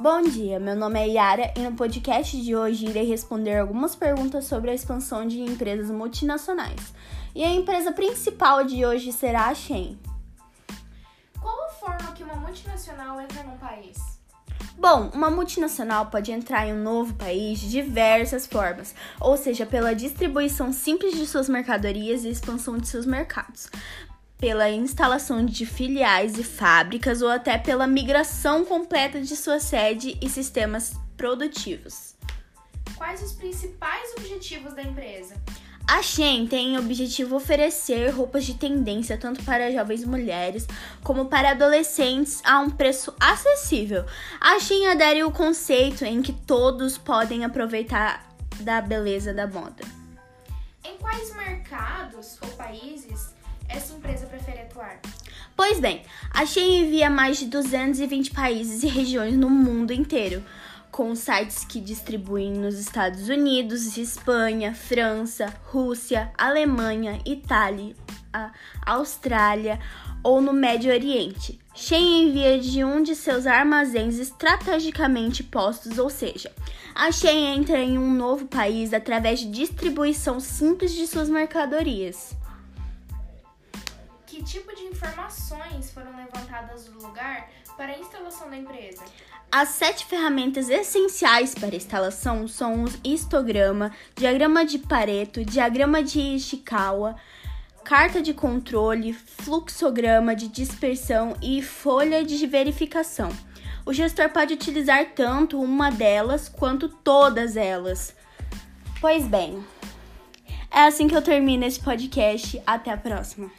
Bom dia, meu nome é Yara e no podcast de hoje irei responder algumas perguntas sobre a expansão de empresas multinacionais. E a empresa principal de hoje será a. Qual a forma que uma multinacional entra num país? Bom, uma multinacional pode entrar em um novo país de diversas formas, ou seja, pela distribuição simples de suas mercadorias e expansão de seus mercados pela instalação de filiais e fábricas ou até pela migração completa de sua sede e sistemas produtivos. Quais os principais objetivos da empresa? A Shein tem o objetivo oferecer roupas de tendência tanto para jovens mulheres como para adolescentes a um preço acessível. A Shein adere ao conceito em que todos podem aproveitar da beleza da moda. Em quais mercados ou países essa empresa prefere atuar? Pois bem, a Shein envia mais de 220 países e regiões no mundo inteiro, com sites que distribuem nos Estados Unidos, Espanha, França, Rússia, Alemanha, Itália, Austrália ou no Médio Oriente. Shein envia de um de seus armazéns estrategicamente postos, ou seja, a Shein entra em um novo país através de distribuição simples de suas mercadorias tipo de informações foram levantadas do lugar para a instalação da empresa? As sete ferramentas essenciais para a instalação são o histograma, diagrama de Pareto, diagrama de Ishikawa, carta de controle, fluxograma de dispersão e folha de verificação. O gestor pode utilizar tanto uma delas quanto todas elas. Pois bem, é assim que eu termino esse podcast. Até a próxima.